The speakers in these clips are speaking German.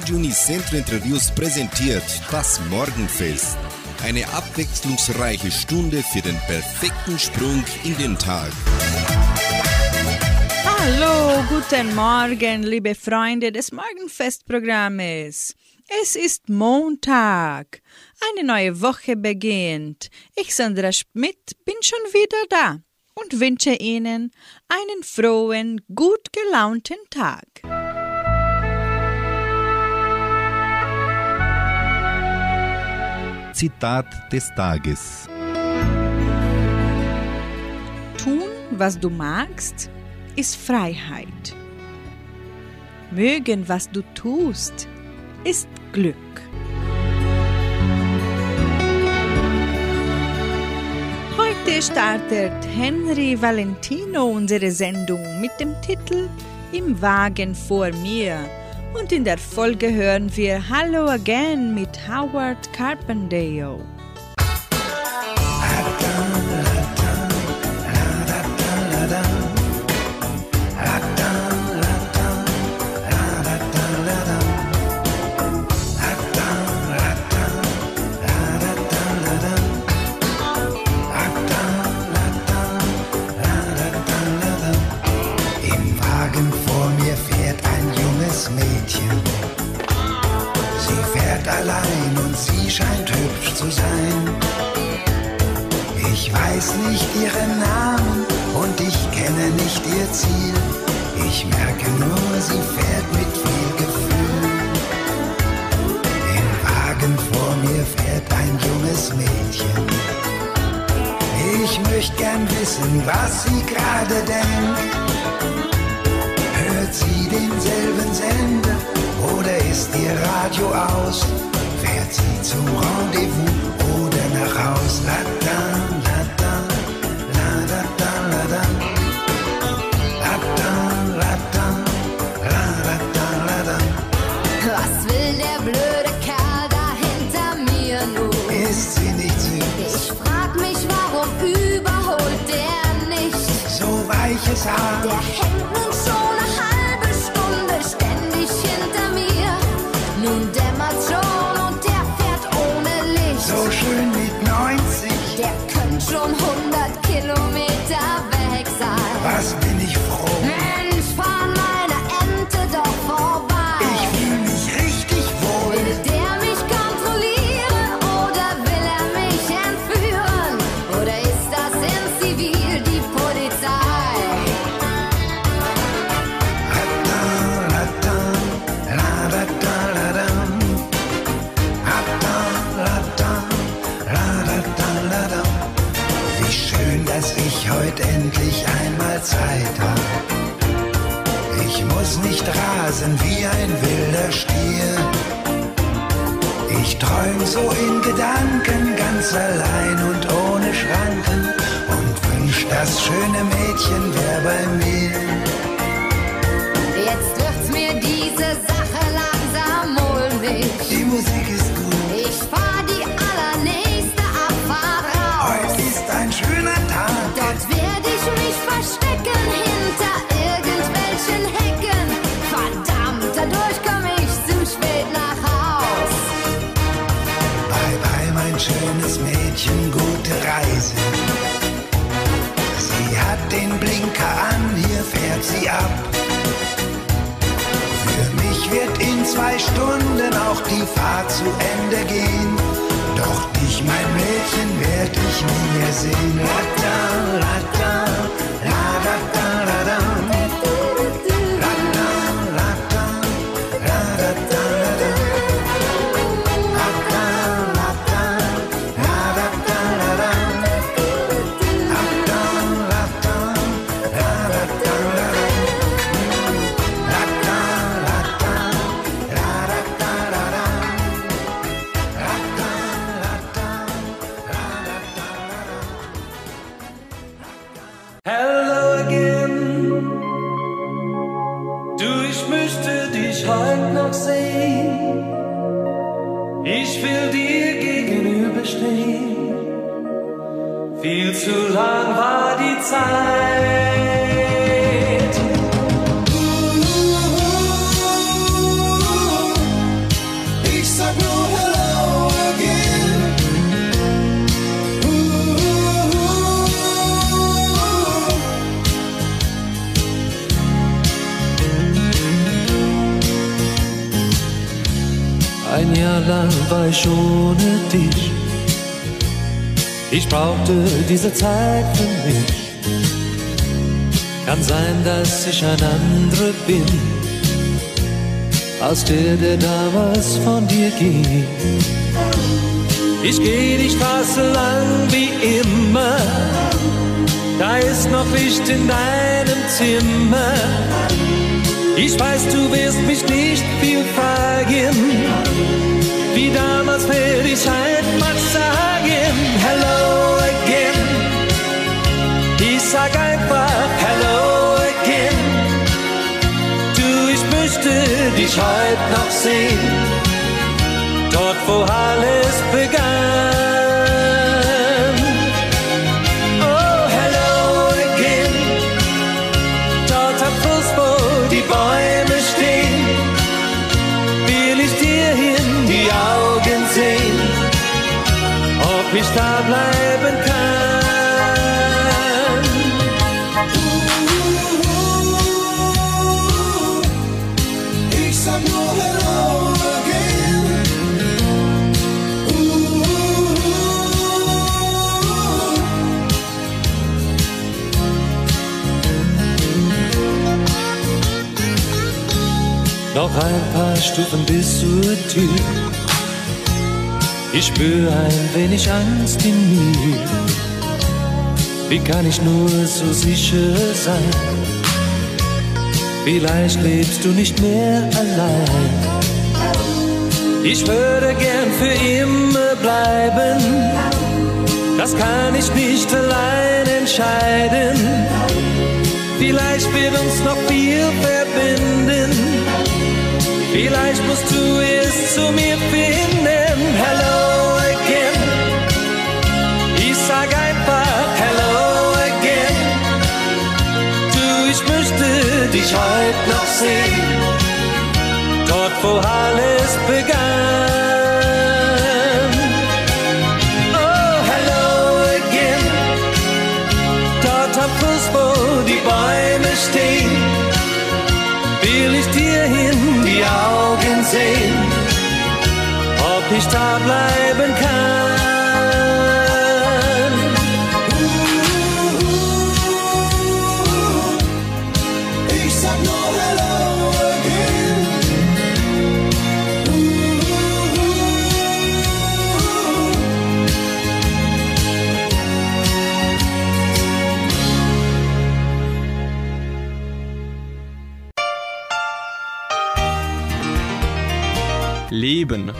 Radio Unicentro Interviews präsentiert das Morgenfest. Eine abwechslungsreiche Stunde für den perfekten Sprung in den Tag. Hallo, guten Morgen, liebe Freunde des Morgenfestprogrammes. Es ist Montag. Eine neue Woche beginnt. Ich, Sandra Schmidt, bin schon wieder da und wünsche Ihnen einen frohen, gut gelaunten Tag. Zitat des Tages. Tun, was du magst, ist Freiheit. Mögen, was du tust, ist Glück. Heute startet Henry Valentino unsere Sendung mit dem Titel Im Wagen vor mir. Und in der Folge hören wir Hello Again mit Howard Carpendale. Allein und sie scheint hübsch zu sein. Ich weiß nicht ihren Namen und ich kenne nicht ihr Ziel. Ich merke nur, sie fährt mit viel Gefühl. Im Wagen vor mir fährt ein junges Mädchen. Ich möchte gern wissen, was sie gerade denkt. Hört sie denselben Sender oder ist ihr Radio aus? Fährt sie zum Rendezvous oder nach Haus? La da, la da, la da da, la da. La da, la da, la da da, la da. Was will der blöde Kerl da hinter mir nun? Ist sie nicht süß? Ich frag mich, warum überholt der nicht? So weiches Haar. Der allein und ohne Schranken und wünsch, das schöne Mädchen wär bei mir. Sie ab. Für mich wird in zwei Stunden auch die Fahrt zu Ende gehen. Doch dich, mein Mädchen, werd ich nie mehr sehen. La da, diese Zeit für mich. Kann sein, dass ich ein anderer bin, als der, der damals von dir ging. Ich geh die Straße lang wie immer, da ist noch Licht in deinem Zimmer. Ich weiß, du wirst mich nicht viel fragen, wie damals werde ich einfach sagen, hello again. Ich sag einfach hello again. Du, ich möchte dich heute noch sehen, dort wo alles begann. Noch ein paar Stufen bis zur Tür. Ich spüre ein wenig Angst in mir. Wie kann ich nur so sicher sein? Vielleicht lebst du nicht mehr allein. Ich würde gern für immer bleiben. Das kann ich nicht allein entscheiden. Vielleicht wird uns noch viel verbinden. Vielleicht musst du es zu mir finden. Hello again. Ich sag einfach hello again. Du, ich möchte dich heute noch sehen. Dort, wo alles begann. Sehen, ob ich da bleiben kann. Leben.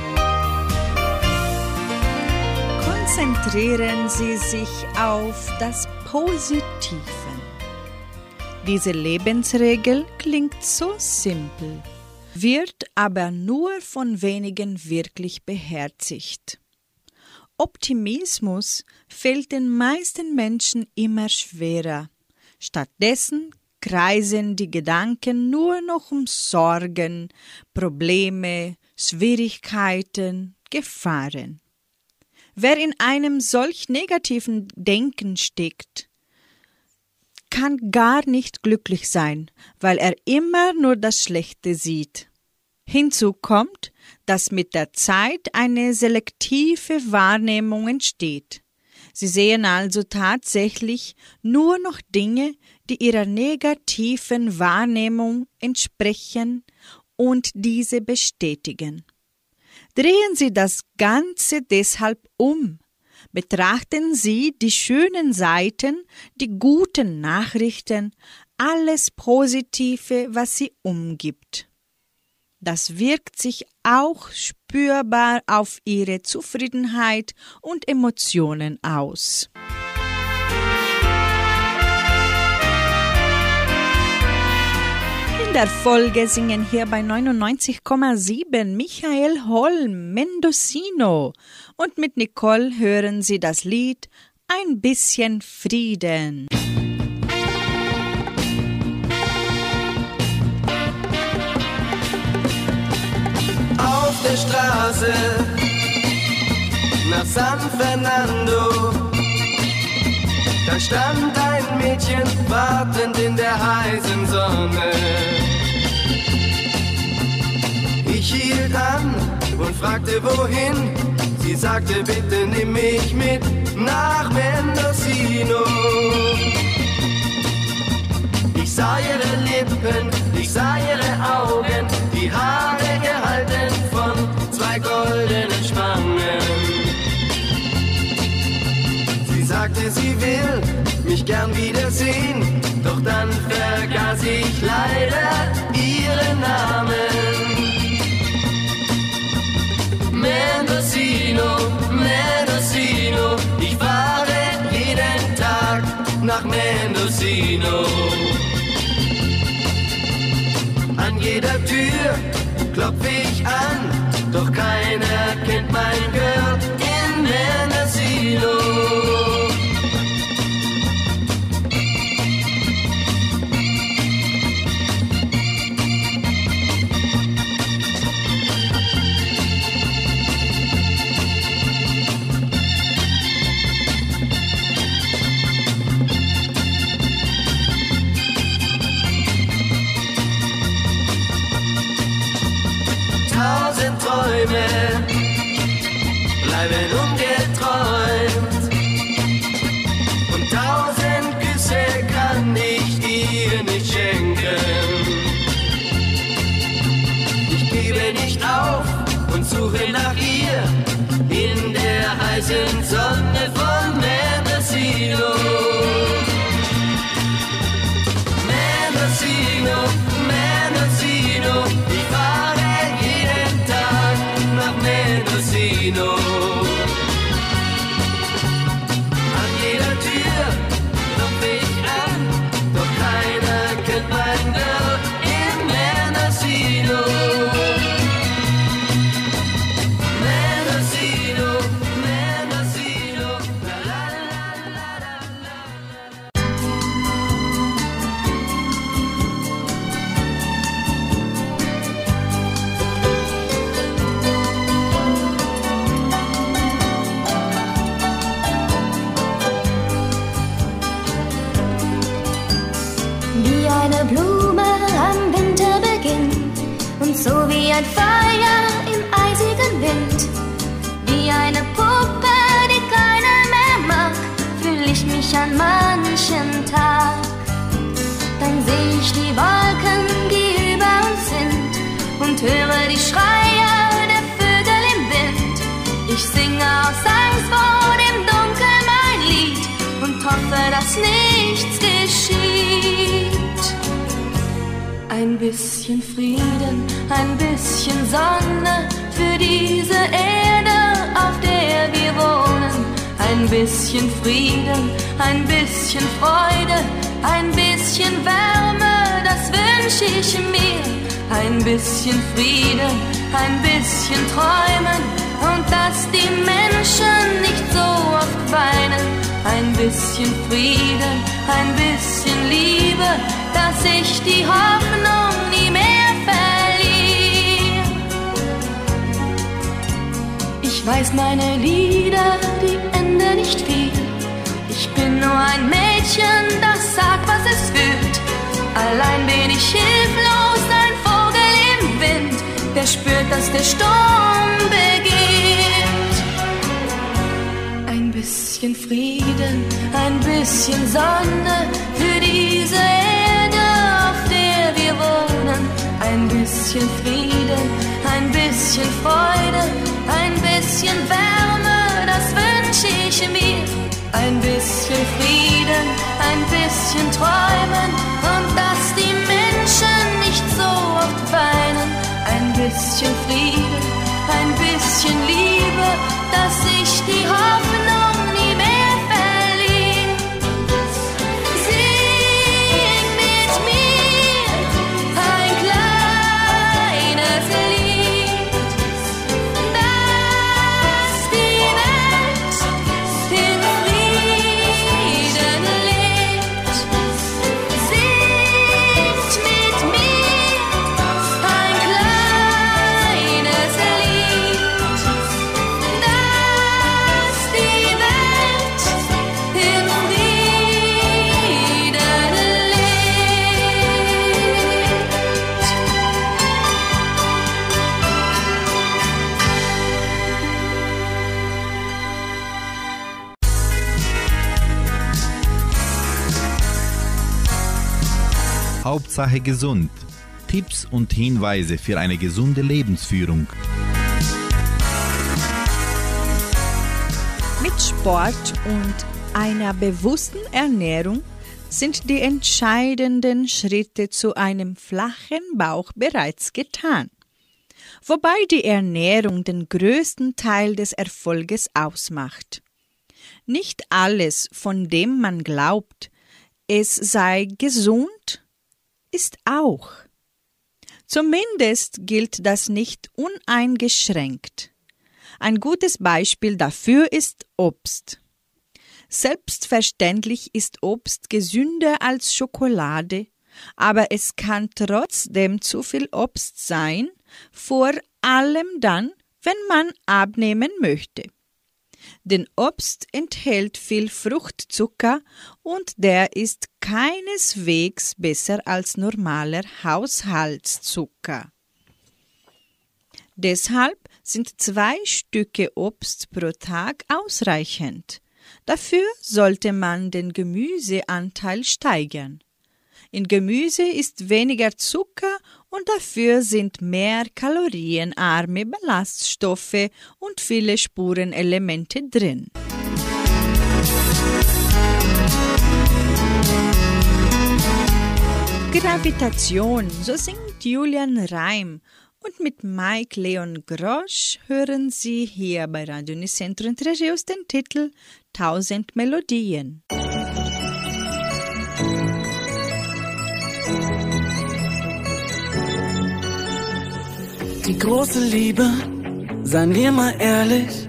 Konzentrieren Sie sich auf das Positive. Diese Lebensregel klingt so simpel, wird aber nur von wenigen wirklich beherzigt. Optimismus fällt den meisten Menschen immer schwerer. Stattdessen kreisen die Gedanken nur noch um Sorgen, Probleme, Schwierigkeiten, Gefahren. Wer in einem solch negativen Denken steckt, kann gar nicht glücklich sein, weil er immer nur das Schlechte sieht. Hinzu kommt, dass mit der Zeit eine selektive Wahrnehmung entsteht. Sie sehen also tatsächlich nur noch Dinge, die ihrer negativen Wahrnehmung entsprechen und diese bestätigen. Drehen Sie das Ganze deshalb um. Betrachten Sie die schönen Seiten, die guten Nachrichten, alles Positive, was Sie umgibt. Das wirkt sich auch spürbar auf Ihre Zufriedenheit und Emotionen aus. In der Folge singen hier bei 99,7 Michael Holm, Mendocino und mit Nicole hören Sie das Lied Ein bisschen Frieden. auf der Straße nach San Fernando. Da stand ein Mädchen wartend in der heißen Sonne. Ich hielt an und fragte wohin, sie sagte bitte nimm mich mit nach Mendocino. Ich sah ihre Lippen, ich sah ihre Augen, die Haare gehalten von zwei goldenen Spangen. Sagte, sie will mich gern wiedersehen, doch dann vergaß ich leider ihren Namen. Mendocino, Mendocino, ich fahre jeden Tag nach Mendocino. Bleiben manchen Tag. Dann seh ich die Wolken, die über uns sind und höre die Schreie der Vögel im Wind. Ich singe aus Angst vor dem Dunkel mein Lied und hoffe, dass nichts geschieht. Ein bisschen Frieden, ein bisschen Sonne für diese Erde, Ein bisschen Frieden, ein bisschen Freude, ein bisschen Wärme, das wünsche ich mir. Ein bisschen Frieden, ein bisschen Träumen und dass die Menschen nicht so oft weinen. Ein bisschen Frieden, ein bisschen Liebe, dass ich die Hoffnung Ich weiß meine Lieder, die enden nicht viel. Ich bin nur ein Mädchen, das sagt, was es fühlt. Allein bin ich hilflos, ein Vogel im Wind, der spürt, dass der Sturm beginnt. Ein bisschen Frieden, ein bisschen Sonne für diese Erde, auf der wir wohnen. Ein bisschen Frieden, bisschen Freude, ein bisschen Wärme, das wünsche ich mir. Ein bisschen Frieden, ein bisschen Träumen und dass die Menschen nicht so oft weinen. Ein bisschen Frieden, ein bisschen Liebe, dass ich die Hoffnung Hauptsache gesund. Tipps und Hinweise für eine gesunde Lebensführung. Mit Sport und einer bewussten Ernährung sind die entscheidenden Schritte zu einem flachen Bauch bereits getan. Wobei die Ernährung den größten Teil des Erfolges ausmacht. Nicht alles, von dem man glaubt, es sei gesund, ist auch. Zumindest gilt das nicht uneingeschränkt. Ein gutes Beispiel dafür ist Obst. Selbstverständlich ist Obst gesünder als Schokolade, aber es kann trotzdem zu viel Obst sein, vor allem dann, wenn man abnehmen möchte denn Obst enthält viel Fruchtzucker und der ist keineswegs besser als normaler Haushaltszucker. Deshalb sind zwei Stücke Obst pro Tag ausreichend. Dafür sollte man den Gemüseanteil steigern. In Gemüse ist weniger Zucker und dafür sind mehr kalorienarme Ballaststoffe und viele Spurenelemente drin. Gravitation, so singt Julian Reim. Und mit Mike Leon Grosch hören Sie hier bei Radio Nicentro Entre den Titel Tausend Melodien. Die große Liebe, seien wir mal ehrlich,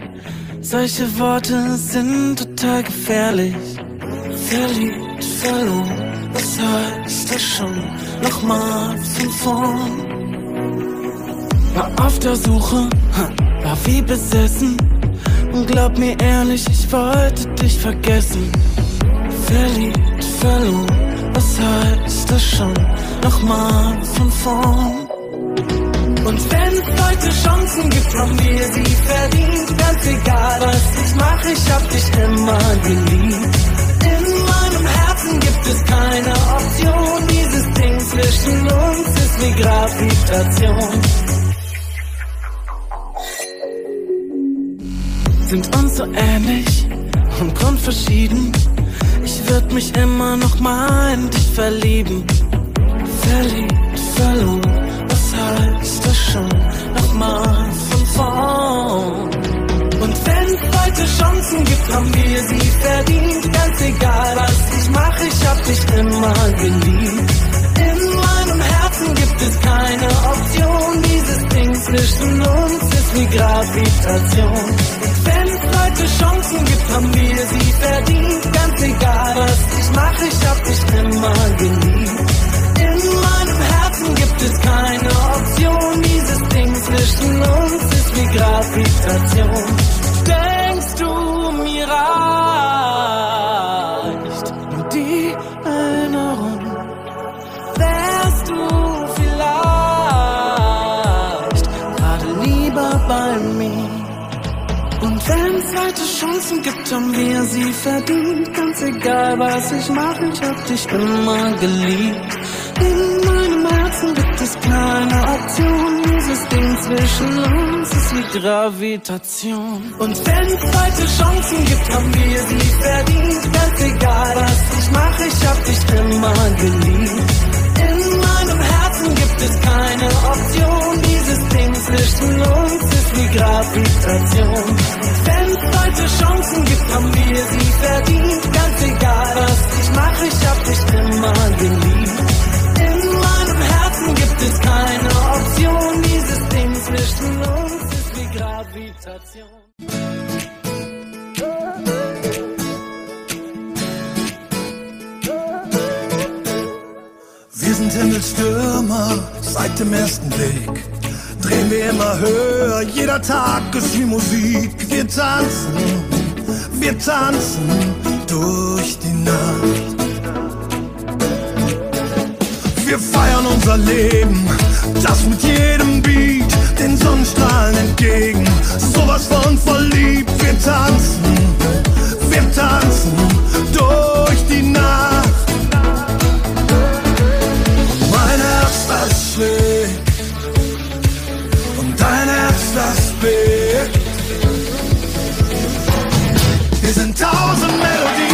solche Worte sind total gefährlich. Verliebt, verloren, was heißt das schon? Nochmal von vorn. War auf der Suche, war wie besessen. Und glaub mir ehrlich, ich wollte dich vergessen. Verliebt, verloren, was heißt das schon? Nochmal von vorn. Und wenn es heute Chancen gibt, haben wir sie verdient. Ganz egal, was ich mache, ich hab dich immer geliebt. In meinem Herzen gibt es keine Option. Dieses Ding zwischen uns ist wie Gravitation. Sind uns so ähnlich und grundverschieden. Ich würd mich immer noch mal in dich verlieben. Verliebt, verloren heißt das schon nochmal von vorn. Und wenn es heute Chancen gibt, haben wir sie verdient. Ganz egal, was ich mache, ich hab dich immer geliebt. In meinem Herzen gibt es keine Option. Dieses Ding zwischen uns ist wie Gravitation. Und wenn es heute Chancen gibt, haben wir sie verdient. Ganz egal, was ich mache, ich hab dich immer geliebt. In meinem Herzen gibt es keine Option. Dieses Ding zwischen uns ist wie Gravitation. Denkst du, mir reicht nur die Erinnerung? Wärst du vielleicht gerade lieber bei mir? Und wenn es zweite Chancen gibt, haben wir sie verdient. Ganz egal, was ich mache, ich hab dich immer geliebt. Meinem Herzen gibt es keine Option. Dieses Ding zwischen uns ist wie Gravitation. Und wenn es zweite Chancen gibt, haben wir sie verdient. Ganz egal, was ich mache, ich hab dich immer geliebt. In meinem Herzen gibt es keine Option. Dieses Ding zwischen uns ist wie Gravitation. Wenn es zweite Chancen gibt, haben wir sie verdient. Ganz egal, was ich mache, ich hab dich immer geliebt. Herzen gibt es keine Option. Dieses Ding zwischen uns ist wie Gravitation. Wir sind Himmelstürmer seit dem ersten Blick. Drehen wir immer höher, jeder Tag ist wie Musik. Wir tanzen, wir tanzen durch die Nacht. Wir feiern unser Leben, das mit jedem Beat, den Sonnenstrahlen entgegen. Sowas von verliebt, wir tanzen, wir tanzen durch die Nacht. Und mein Herz, das schlägt, und dein Herz, das bebt. Wir sind tausend Melodien.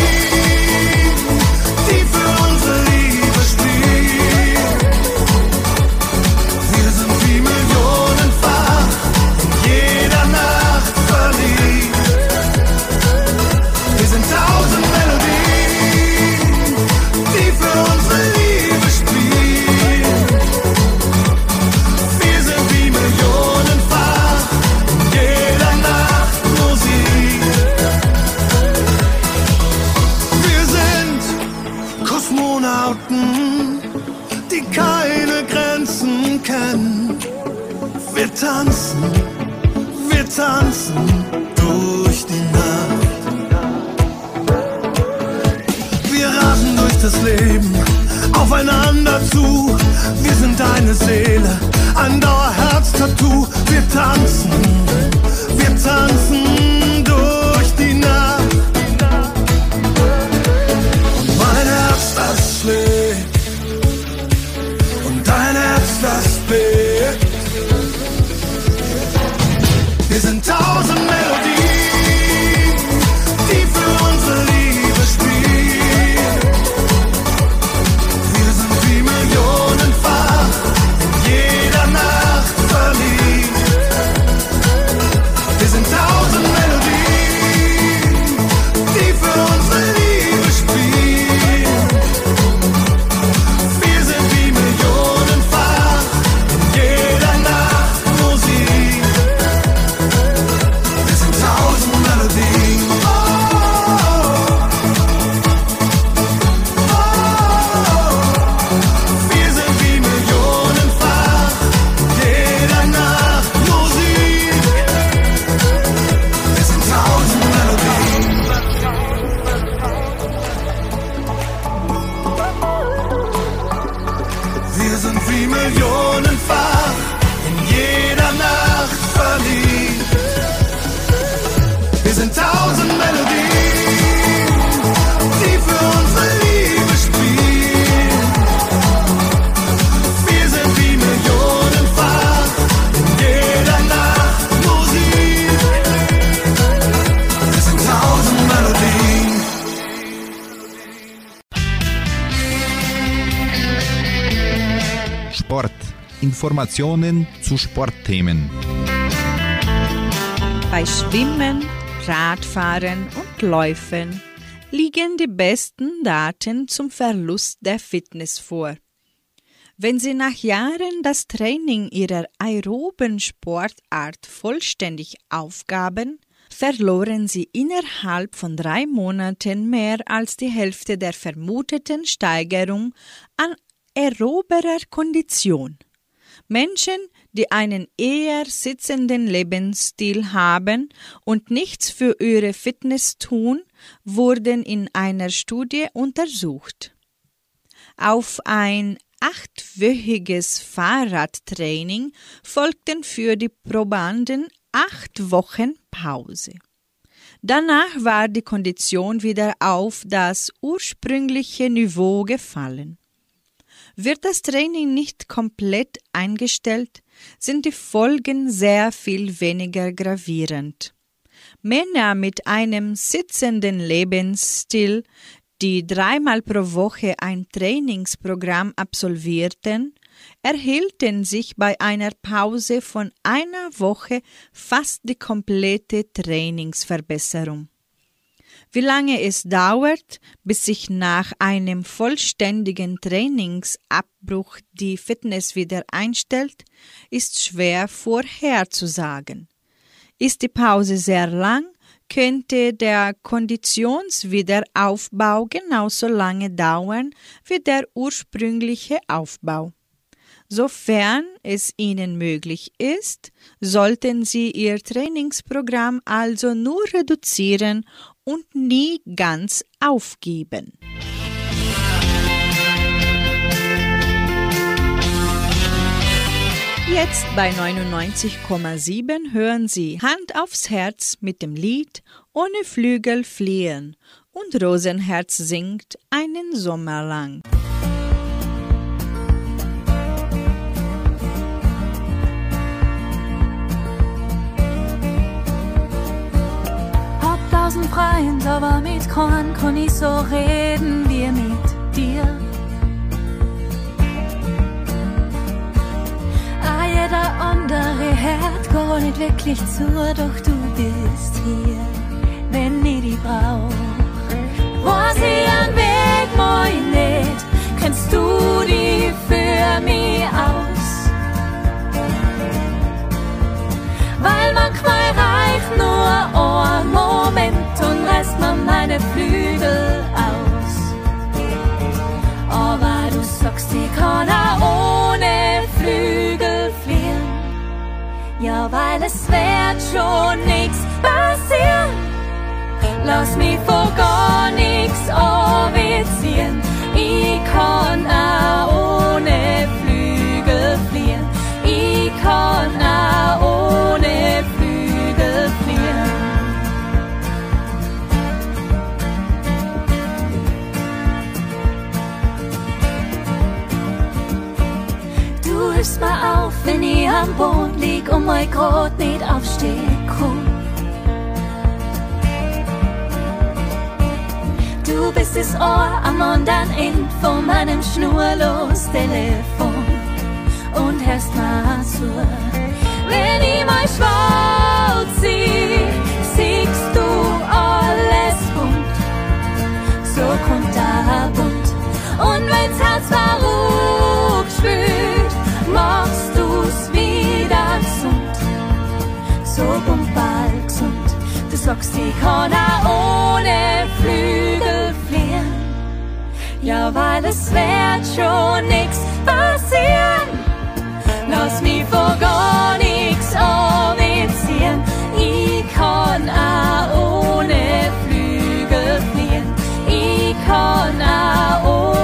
Millionenfach in jeder Nacht Informationen zu Sportthemen. Bei Schwimmen, Radfahren und Läufen liegen die besten Daten zum Verlust der Fitness vor. Wenn Sie nach Jahren das Training Ihrer aeroben Sportart vollständig aufgaben, verloren Sie innerhalb von drei Monaten mehr als die Hälfte der vermuteten Steigerung an aeroberer Kondition. Menschen, die einen eher sitzenden Lebensstil haben und nichts für ihre Fitness tun, wurden in einer Studie untersucht. Auf ein achtwöchiges Fahrradtraining folgten für die Probanden acht Wochen Pause. Danach war die Kondition wieder auf das ursprüngliche Niveau gefallen. Wird das Training nicht komplett eingestellt, sind die Folgen sehr viel weniger gravierend. Männer mit einem sitzenden Lebensstil, die dreimal pro Woche ein Trainingsprogramm absolvierten, erhielten sich bei einer Pause von einer Woche fast die komplette Trainingsverbesserung. Wie lange es dauert, bis sich nach einem vollständigen Trainingsabbruch die Fitness wieder einstellt, ist schwer vorherzusagen. Ist die Pause sehr lang, könnte der Konditionswiederaufbau genauso lange dauern wie der ursprüngliche Aufbau. Sofern es Ihnen möglich ist, sollten Sie Ihr Trainingsprogramm also nur reduzieren und nie ganz aufgeben. Jetzt bei 99,7 hören Sie Hand aufs Herz mit dem Lied Ohne Flügel fliehen und Rosenherz singt einen Sommer lang. Freunde, aber mit keinem kann ich so reden wie mit dir. Ah, jeder andere hört gar nicht wirklich zu, doch du bist hier, wenn ich dich brauch. Was ich an Weg nicht, kennst du die für mich aus. Weil manchmal reicht nur ein meine Flügel aus. Aber sagst, ich kann auch ohne Flügel fliehen. Ja, weil es wird schon nix passieren. Lass mich vor gar nix offizieren. Ich kann auch ohne Flügel Boden lieg und mein Grot nicht aufstehen kann. Du bist das Ohr am anderen Ende von meinem schnurlos Telefon und hörst mal zu. Wenn ich mal schwarz sieh, siehst du alles bunt. So kommt der Bund. Und wenn's Herz verrucht spürt, machst So bunt bald gesund. Du sagst, ich kann auch ohne Flügel fliehen. Ja, weil es wird schon nix passieren. Lass mich vor gar nix offizieren. Ich kann auch ohne Flügel fliehen. Ich kann auch ohne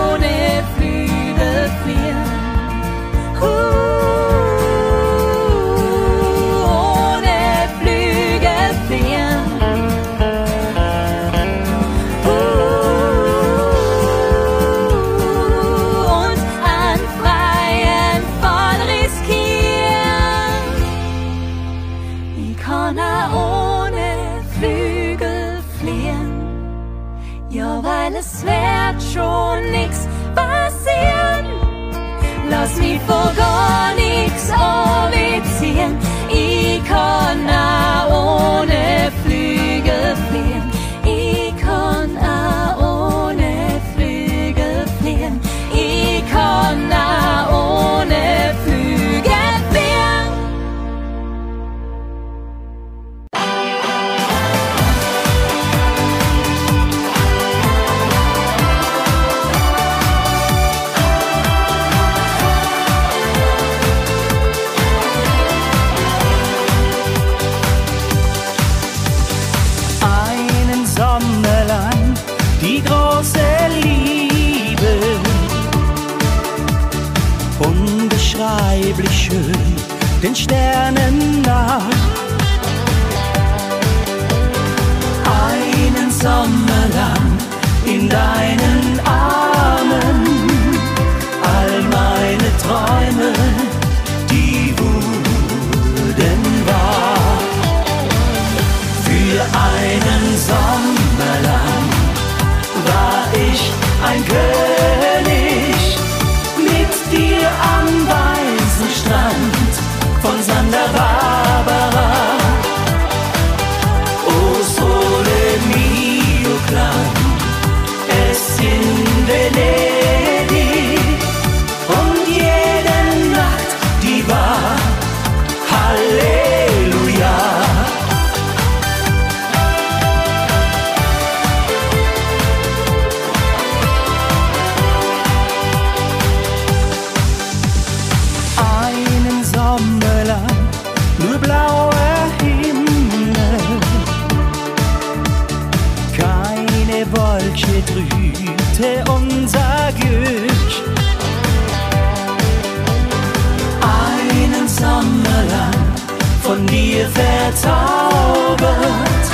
verzaubert.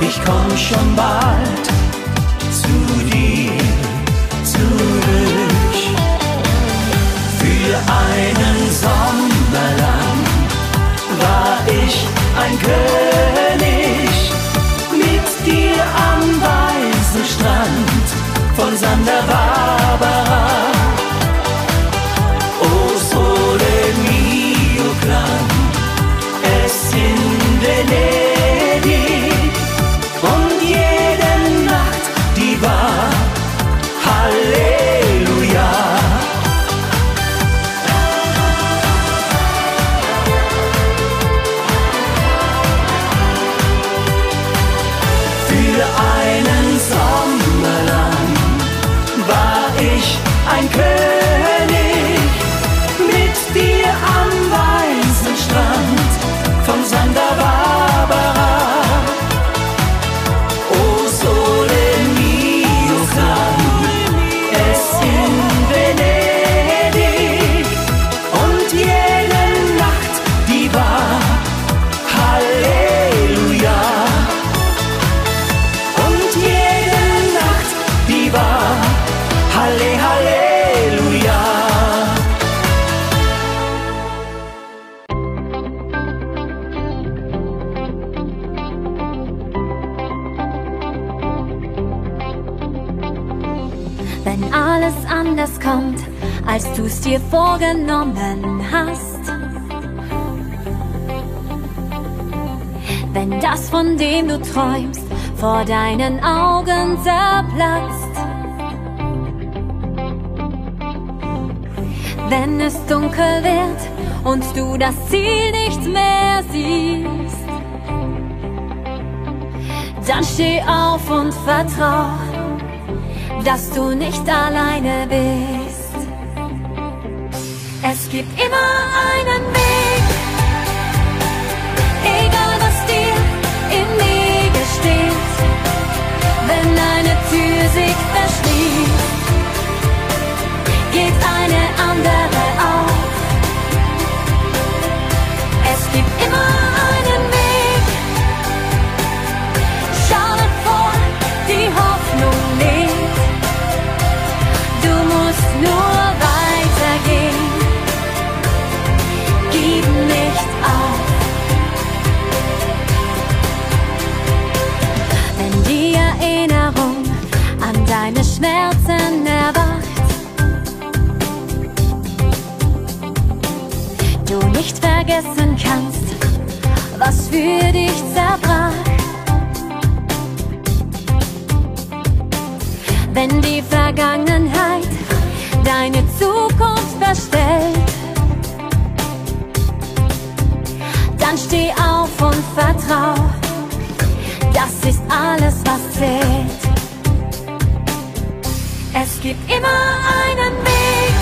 Ich komm schon bald zu dir zurück. Für einen Sommer lang war ich ein König vorgenommen hast. Wenn das, von dem du träumst, vor deinen Augen zerplatzt. Wenn es dunkel wird und du das Ziel nicht mehr siehst, dann steh auf und vertrau, dass du nicht alleine bist. Es gibt immer einen Weg, egal was dir im Wege steht. Wenn eine Tür sich verschließt, geht eine andere auf. Es gibt immer deine Schmerzen erwacht, du nicht vergessen kannst, was für dich zerbrach. Wenn die Vergangenheit deine Zukunft verstellt, dann steh auf und vertrau, das ist alles, was zählt. Es gibt immer einen Weg,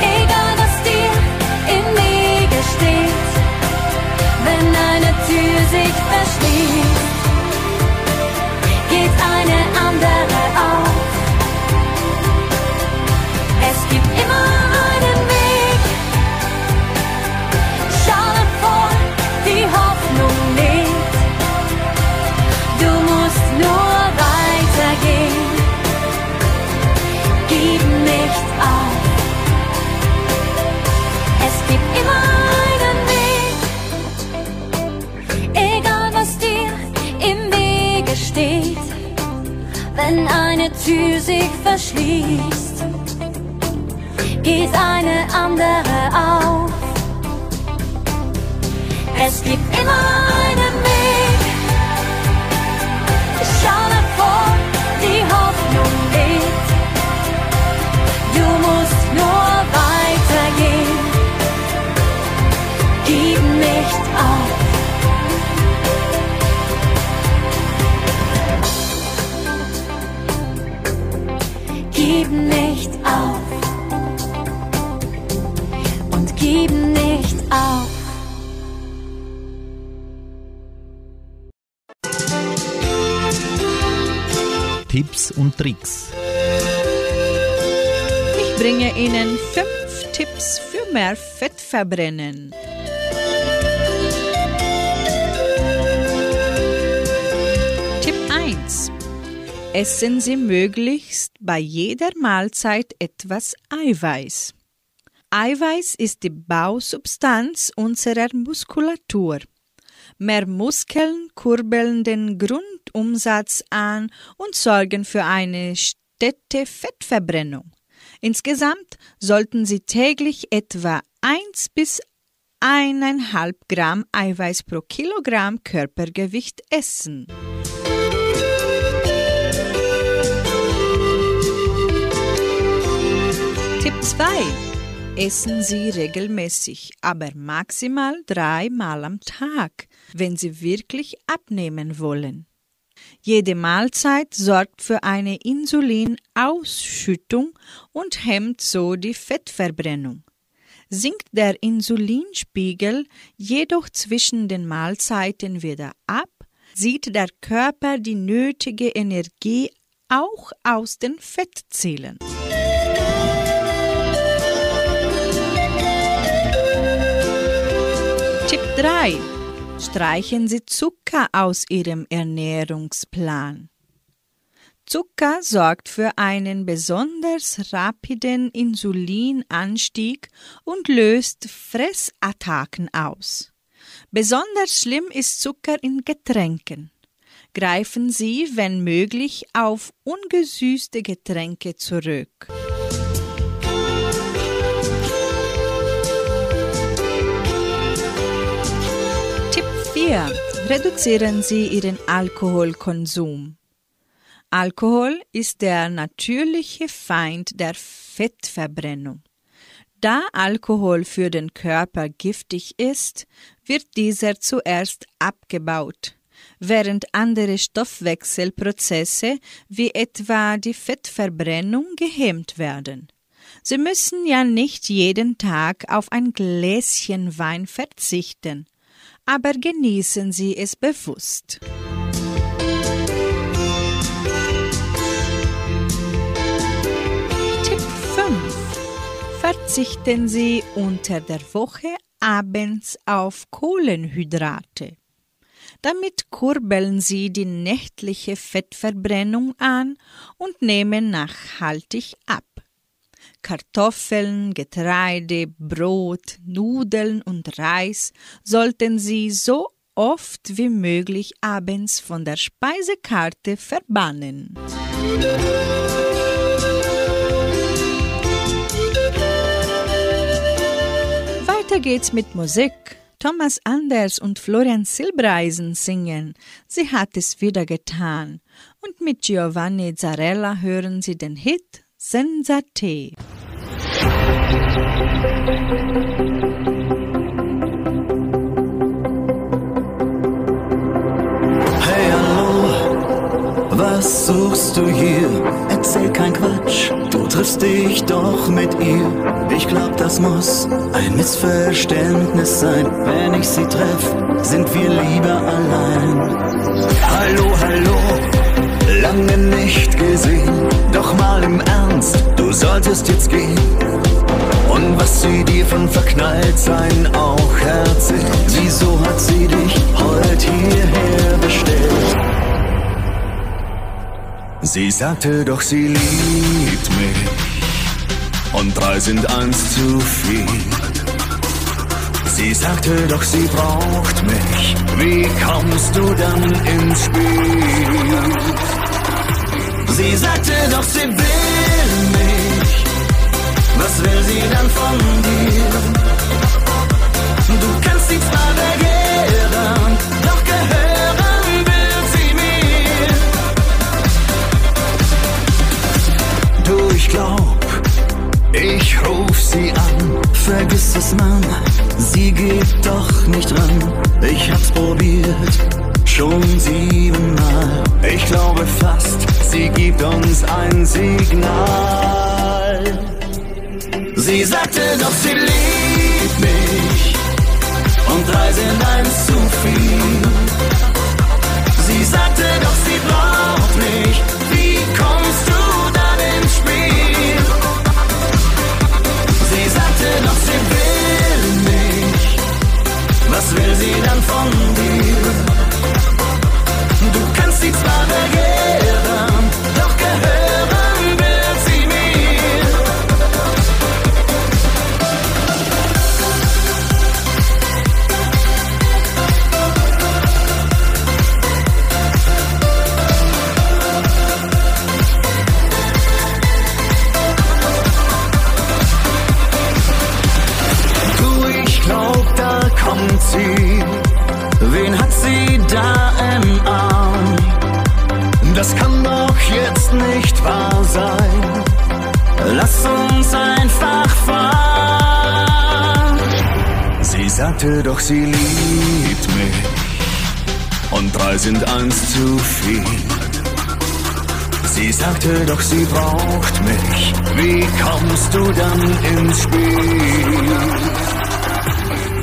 egal was dir im Wege steht. Wenn eine Tür sich verschließt, geht eine andere auf. Wenn eine Tür sich verschließt, geht eine andere auf. Es gibt immer einen Weg. Schau nach vor, Gib nicht auf. Und gib nicht auf. Tipps und Tricks. Ich bringe Ihnen fünf Tipps für mehr Fettverbrennen. Essen Sie möglichst bei jeder Mahlzeit etwas Eiweiß. Eiweiß ist die Bausubstanz unserer Muskulatur. Mehr Muskeln kurbeln den Grundumsatz an und sorgen für eine stete Fettverbrennung. Insgesamt sollten Sie täglich etwa 1 bis 1,5 Gramm Eiweiß pro Kilogramm Körpergewicht essen. 2. Essen Sie regelmäßig, aber maximal dreimal am Tag, wenn Sie wirklich abnehmen wollen. Jede Mahlzeit sorgt für eine Insulinausschüttung und hemmt so die Fettverbrennung. Sinkt der Insulinspiegel jedoch zwischen den Mahlzeiten wieder ab, sieht der Körper die nötige Energie auch aus den Fettzellen. 3. Streichen Sie Zucker aus Ihrem Ernährungsplan. Zucker sorgt für einen besonders rapiden Insulinanstieg und löst Fressattacken aus. Besonders schlimm ist Zucker in Getränken. Greifen Sie, wenn möglich, auf ungesüßte Getränke zurück. Vier. Reduzieren Sie Ihren Alkoholkonsum. Alkohol ist der natürliche Feind der Fettverbrennung. Da Alkohol für den Körper giftig ist, wird dieser zuerst abgebaut, während andere Stoffwechselprozesse wie etwa die Fettverbrennung gehemmt werden. Sie müssen ja nicht jeden Tag auf ein Gläschen Wein verzichten, aber genießen Sie es bewusst. Tipp 5. Verzichten Sie unter der Woche abends auf Kohlenhydrate. Damit kurbeln Sie die nächtliche Fettverbrennung an und nehmen nachhaltig ab. Kartoffeln, Getreide, Brot, Nudeln und Reis sollten Sie so oft wie möglich abends von der Speisekarte verbannen. Weiter geht's mit Musik. Thomas Anders und Florian Silbereisen singen. Sie hat es wieder getan. Und mit Giovanni Zarella hören Sie den Hit Sensate. Hey, hallo, was suchst du hier? Erzähl kein Quatsch, du triffst dich doch mit ihr. Ich glaub, das muss ein Missverständnis sein. Wenn ich sie treff, sind wir lieber allein. Hallo, hallo, lange nicht gesehen. Doch mal im Ernst, du solltest jetzt gehen. Und was sie dir von Verknalltsein auch erzählt. Wieso hat sie dich heute hierher bestellt? Sie sagte doch, sie liebt mich. Und drei sind eins zu viel. Sie sagte doch, sie braucht mich. Wie kommst du dann ins Spiel? Sie sagte doch, sie will mich. Was will sie dann von dir? Du kannst sie zwar begehren, doch gehören will sie mir. Du, ich glaub, ich ruf sie an. Vergiss es, Mann, sie geht doch nicht ran. Ich hab's probiert, schon siebenmal. Ich glaube fast, sie gibt uns ein Signal. Sie sagte doch, sie liebt mich. Und drei sind eins zu viel. Sie sagte doch, sie braucht mich. Wie kommst du dann ins Spiel? Sie sagte doch, sie will mich. Was will sie dann von dir? Du kannst sie zwar begehren, Sagte doch, sie liebt mich. Und drei sind eins zu viel. Sie sagte doch, sie braucht mich. Wie kommst du dann ins Spiel?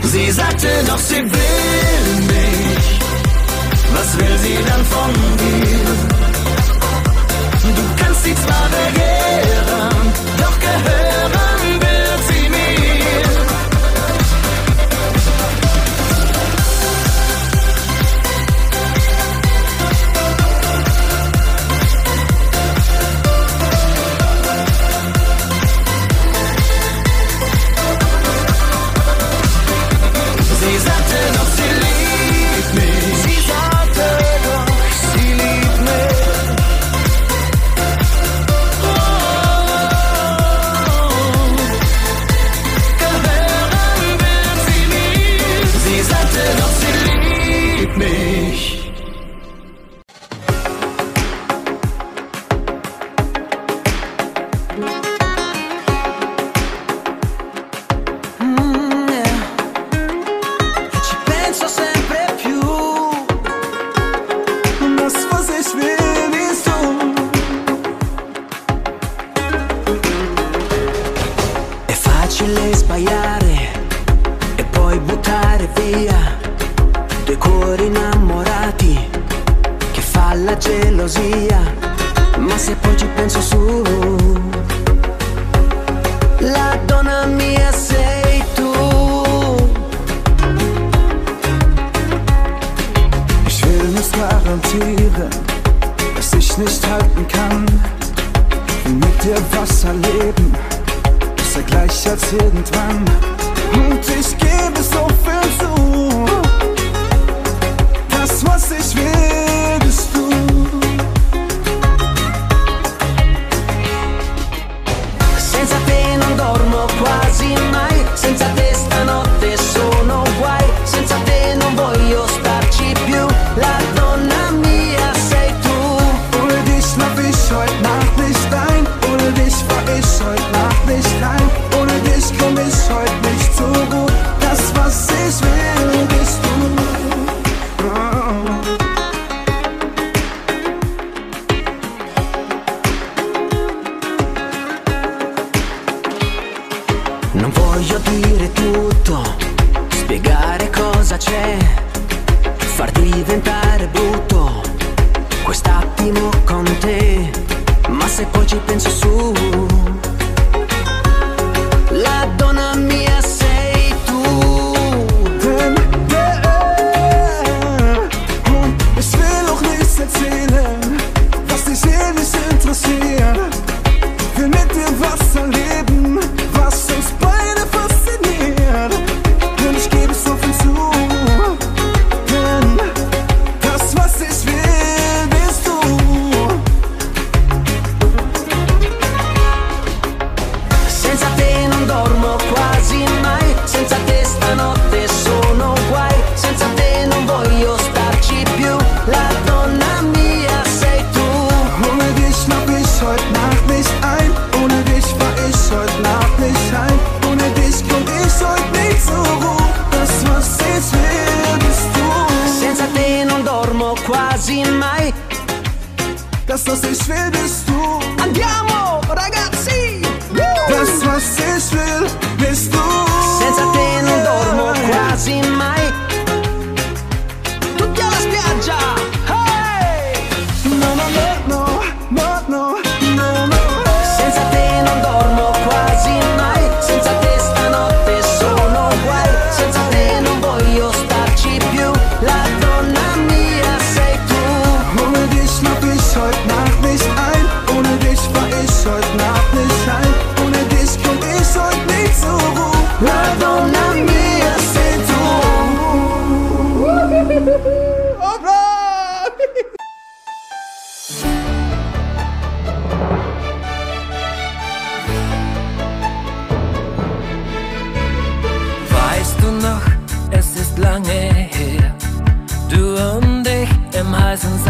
Sie sagte doch, sie will mich. Was will sie dann von dir? Du kannst sie zwar begehren, doch gehören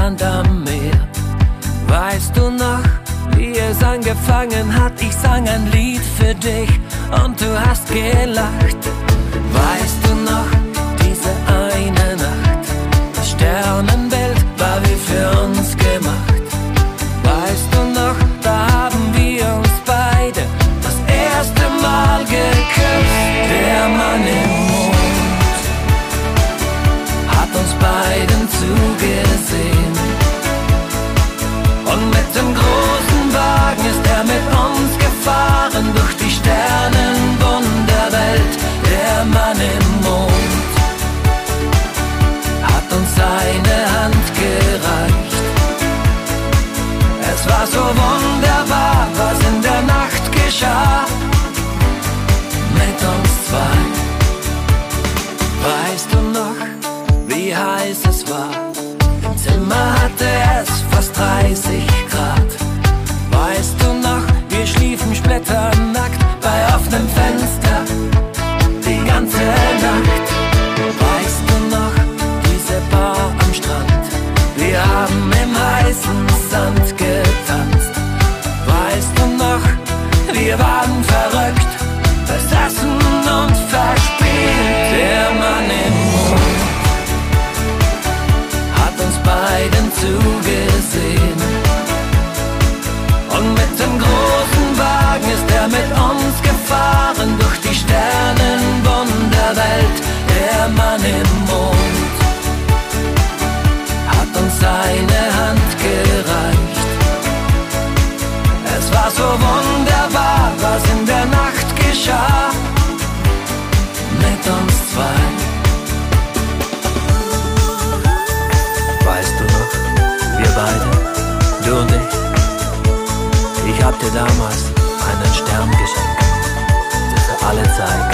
Strand am Meer. Weißt du noch, wie es angefangen hat? Ich sang ein Lied für dich und du hast gelacht. Weißt du noch, diese eine Nacht? Das Sternenbild war wie für uns gemacht. Weißt du noch, da haben wir uns beide das erste Mal geküsst. Der Mann im Mond hat uns beiden zugesehen. mit uns gefahren durch die Sternenwunderwelt, der Mann im Mond, hat uns seine Hand gereicht. Es war so wunderbar, was in der Nacht geschah, mit uns zwei. Weißt du noch, wie heiß es war? Im Zimmer hatte es fast 30 Grad. Sternenwunderwelt, der Mann im Mond hat uns seine Hand gereicht. Es war so wunderbar, was in der Nacht geschah, mit uns zwei. Weißt du noch, wir beide, du und ich, ich hab dir damals alle Zeit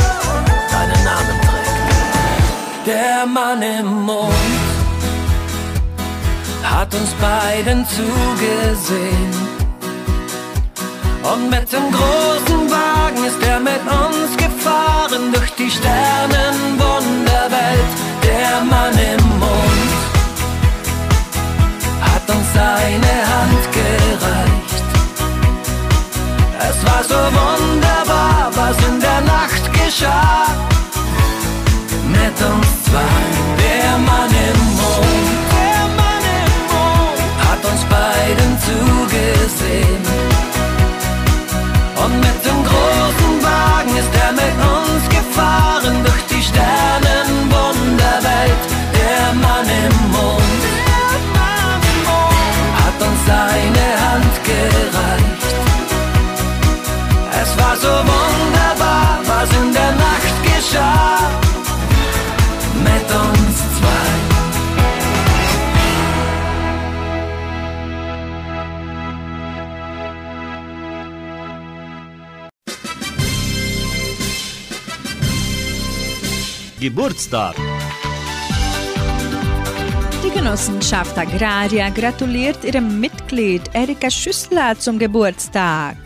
deinen Namen trägt. Der Mann im Mond hat uns beiden zugesehen. Und mit dem großen Wagen ist er mit uns gefahren durch die Sternenwunderwelt. Der Mann im Mond hat uns seine Hand gereicht. War so wunderbar, was in der Nacht geschah. Mit uns zwei, der Mann im Mond. Der Mann im Mond hat uns beiden zugesehen. Und mit dem großen Wagen ist er mit uns gefahren durch die Sternenwunderwelt. Der Mann im Mond was in der Nacht geschah. Mit uns zwei. Geburtstag. Die Genossenschaft Agraria gratuliert ihrem Mitglied Erika Schüssler zum Geburtstag.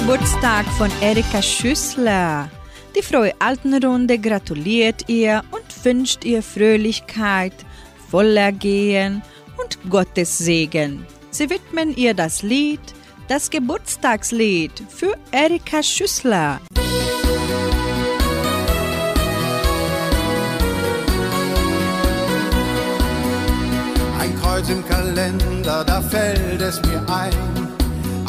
Geburtstag von Erika Schüssler. Die Frohe Altenrunde gratuliert ihr und wünscht ihr Fröhlichkeit, Wohlergehen und Gottes Segen. Sie widmen ihr das Lied, das Geburtstagslied für Erika Schüssler. Ein Kreuz im Kalender, da fällt es mir ein.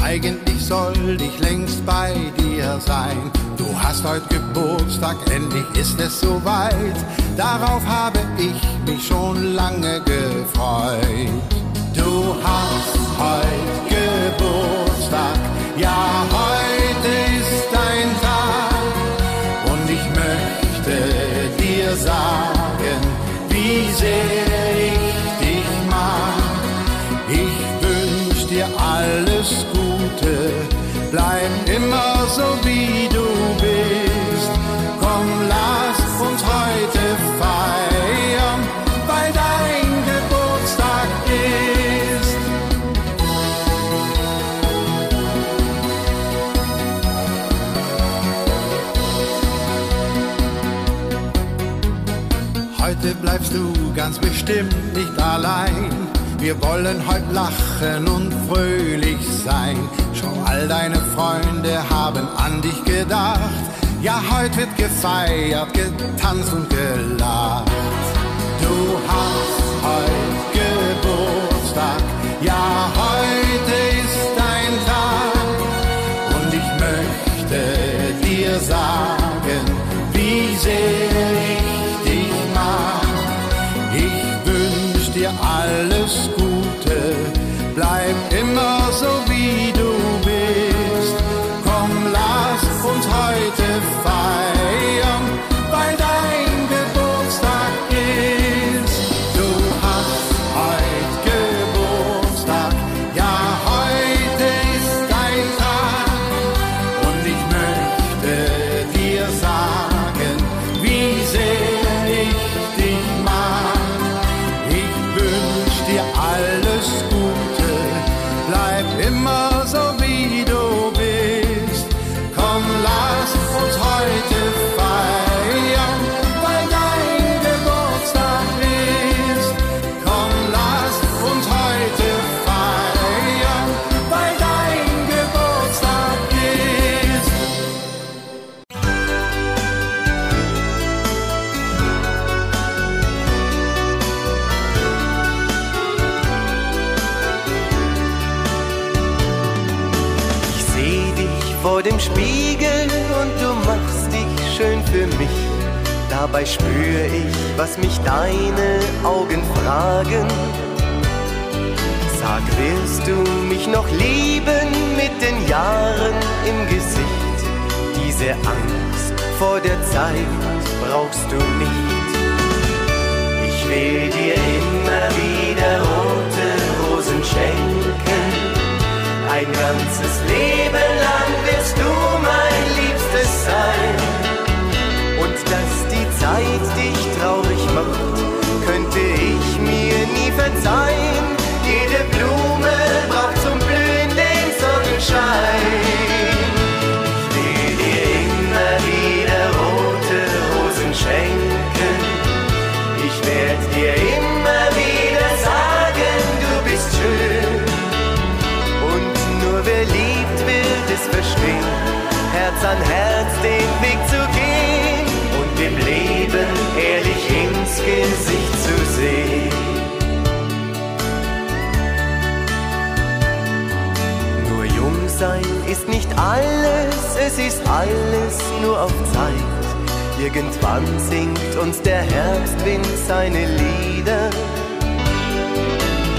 Eigentlich soll ich längst bei dir sein. Du hast heute Geburtstag, endlich ist es soweit. Darauf habe ich mich schon lange gefreut. Du hast heute Geburtstag, ja, heute ist dein Tag. Und ich möchte dir sagen, wie sehr bleib immer so wie du bist. Komm, lass uns heute feiern, weil dein Geburtstag ist. Heute bleibst du ganz bestimmt nicht allein. Wir wollen heute lachen und fröhlich sein. Schau, all deine Freunde haben an dich gedacht. Ja, heute wird gefeiert, getanzt und gelacht. Du hast heute Dabei spür ich, was mich deine Augen fragen. Sag, wirst du mich noch lieben mit den Jahren im Gesicht? Diese Angst vor der Zeit brauchst du nicht. Ich will dir immer wieder rote Rosen schenken. Ein ganzes Leben lang wirst du mein Liebstes sein. Ist nicht alles, es ist alles nur auf Zeit. Irgendwann singt uns der Herbstwind seine Lieder.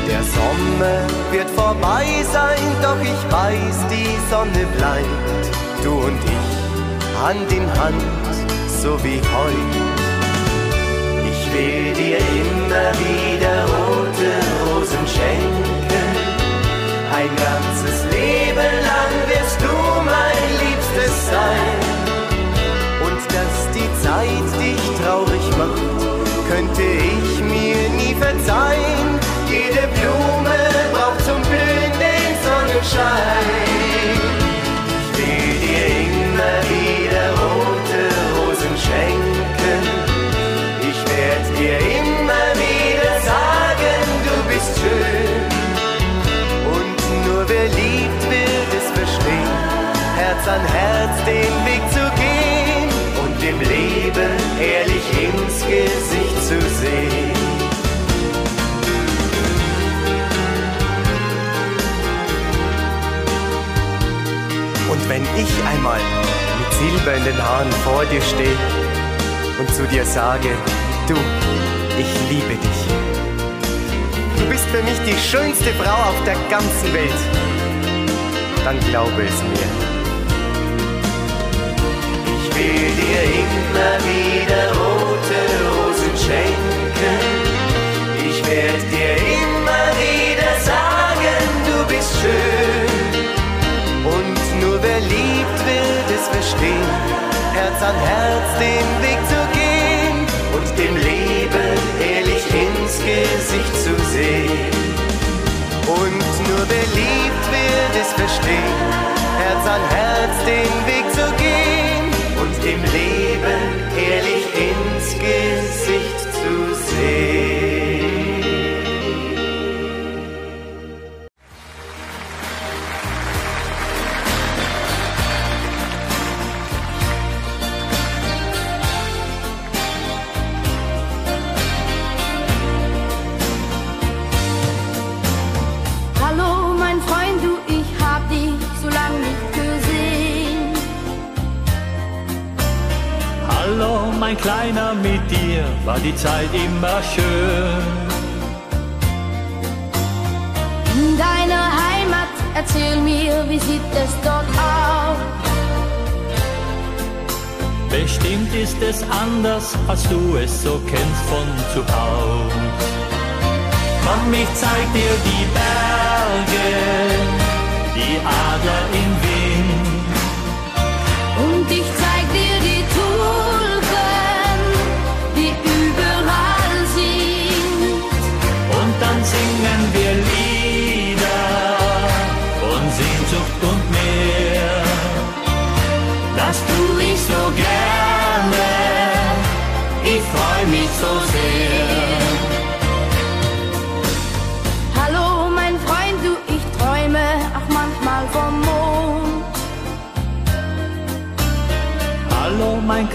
Der Sommer wird vorbei sein, doch ich weiß, die Sonne bleibt. Du und ich, Hand in Hand, so wie heute. Ich will dir immer wieder rote Rosen schenken. Ein ganzes Leben lang mein Liebstes sein. Und dass die Zeit dich traurig macht, könnte ich mir nie verzeihen. Jede Blume braucht zum Blühen den Sonnenschein. Herz an Herz den Weg zu gehen und dem Leben ehrlich ins Gesicht zu sehen. Und wenn ich einmal mit Silber in den Haaren vor dir stehe und zu dir sage, du, ich liebe dich. Du bist für mich die schönste Frau auf der ganzen Welt. Dann glaube es mir. Ich will dir immer wieder rote Rosen schenken. Ich werde dir immer wieder sagen, du bist schön. Und nur wer liebt, wird es verstehen. Herz an Herz den Weg zu gehen und dem Leben ehrlich ins Gesicht zu sehen. Und nur wer liebt, wird es verstehen. Herz an Herz den Weg dem Leben ehrlich ins Gesicht zu sehen. Mein Kleiner, mit dir war die Zeit immer schön. In deiner Heimat, erzähl mir, wie sieht es dort aus? Bestimmt ist es anders, als du es so kennst von zu Haus. Komm, ich zeig dir die Berge, die Adler im Wind.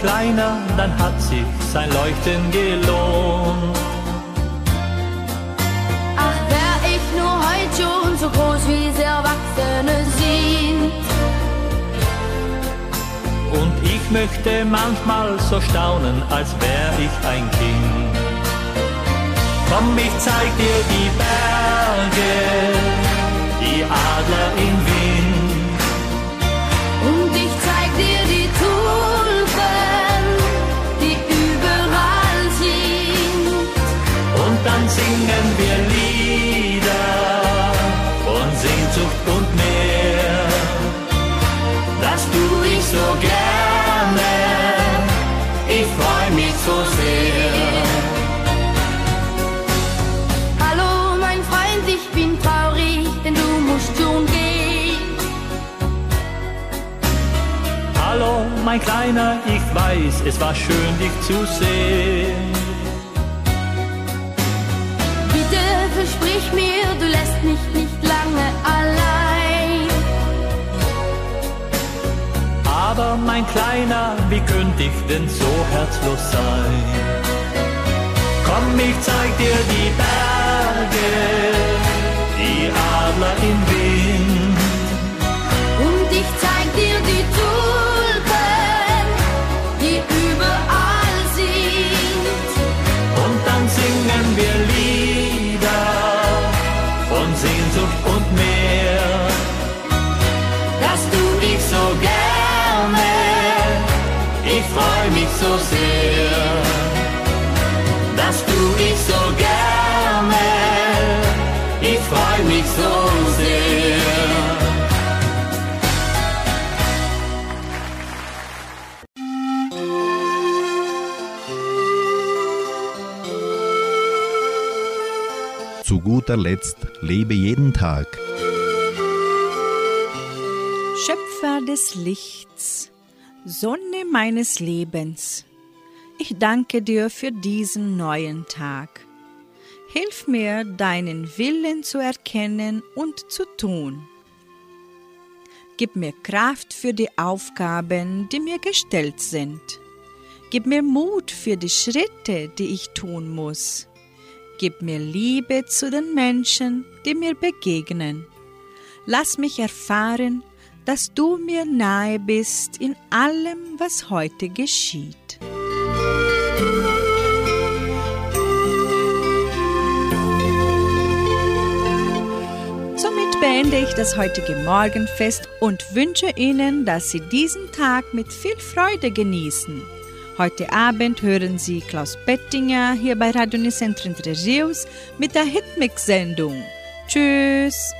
Kleiner, dann hat sich sein Leuchten gelohnt. Ach, wär ich nur heute schon so groß, wie sie Erwachsene sind. Ich möchte manchmal so staunen, als wär ich ein Kind. Komm, ich zeig dir die Berge, die Adler im Wind. Singen wir Lieder von Sehnsucht und mehr. Das tu ich so gerne, ich freu mich so sehr. Hallo, mein Freund, ich bin traurig, denn du musst schon gehen. Hallo, mein Kleiner, ich weiß, es war schön, dich zu sehen. Mein Kleiner, wie könnte ich denn so herzlos sein? Komm, ich zeig dir die Berge, die Adler im Wind. Guter Letzt lebe jeden Tag. Schöpfer des Lichts, Sonne meines Lebens, ich danke dir für diesen neuen Tag. Hilf mir, deinen Willen zu erkennen und zu tun. Gib mir Kraft für die Aufgaben, die mir gestellt sind. Gib mir Mut für die Schritte, die ich tun muss. Gib mir Liebe zu den Menschen, die mir begegnen. Lass mich erfahren, dass du mir nahe bist in allem, was heute geschieht. Somit beende ich das heutige Morgenfest und wünsche Ihnen, dass Sie diesen Tag mit viel Freude genießen. Heute Abend hören Sie Klaus Bettinger hier bei Radio Nicentro Entre mit der Hitmix-Sendung. Tschüss!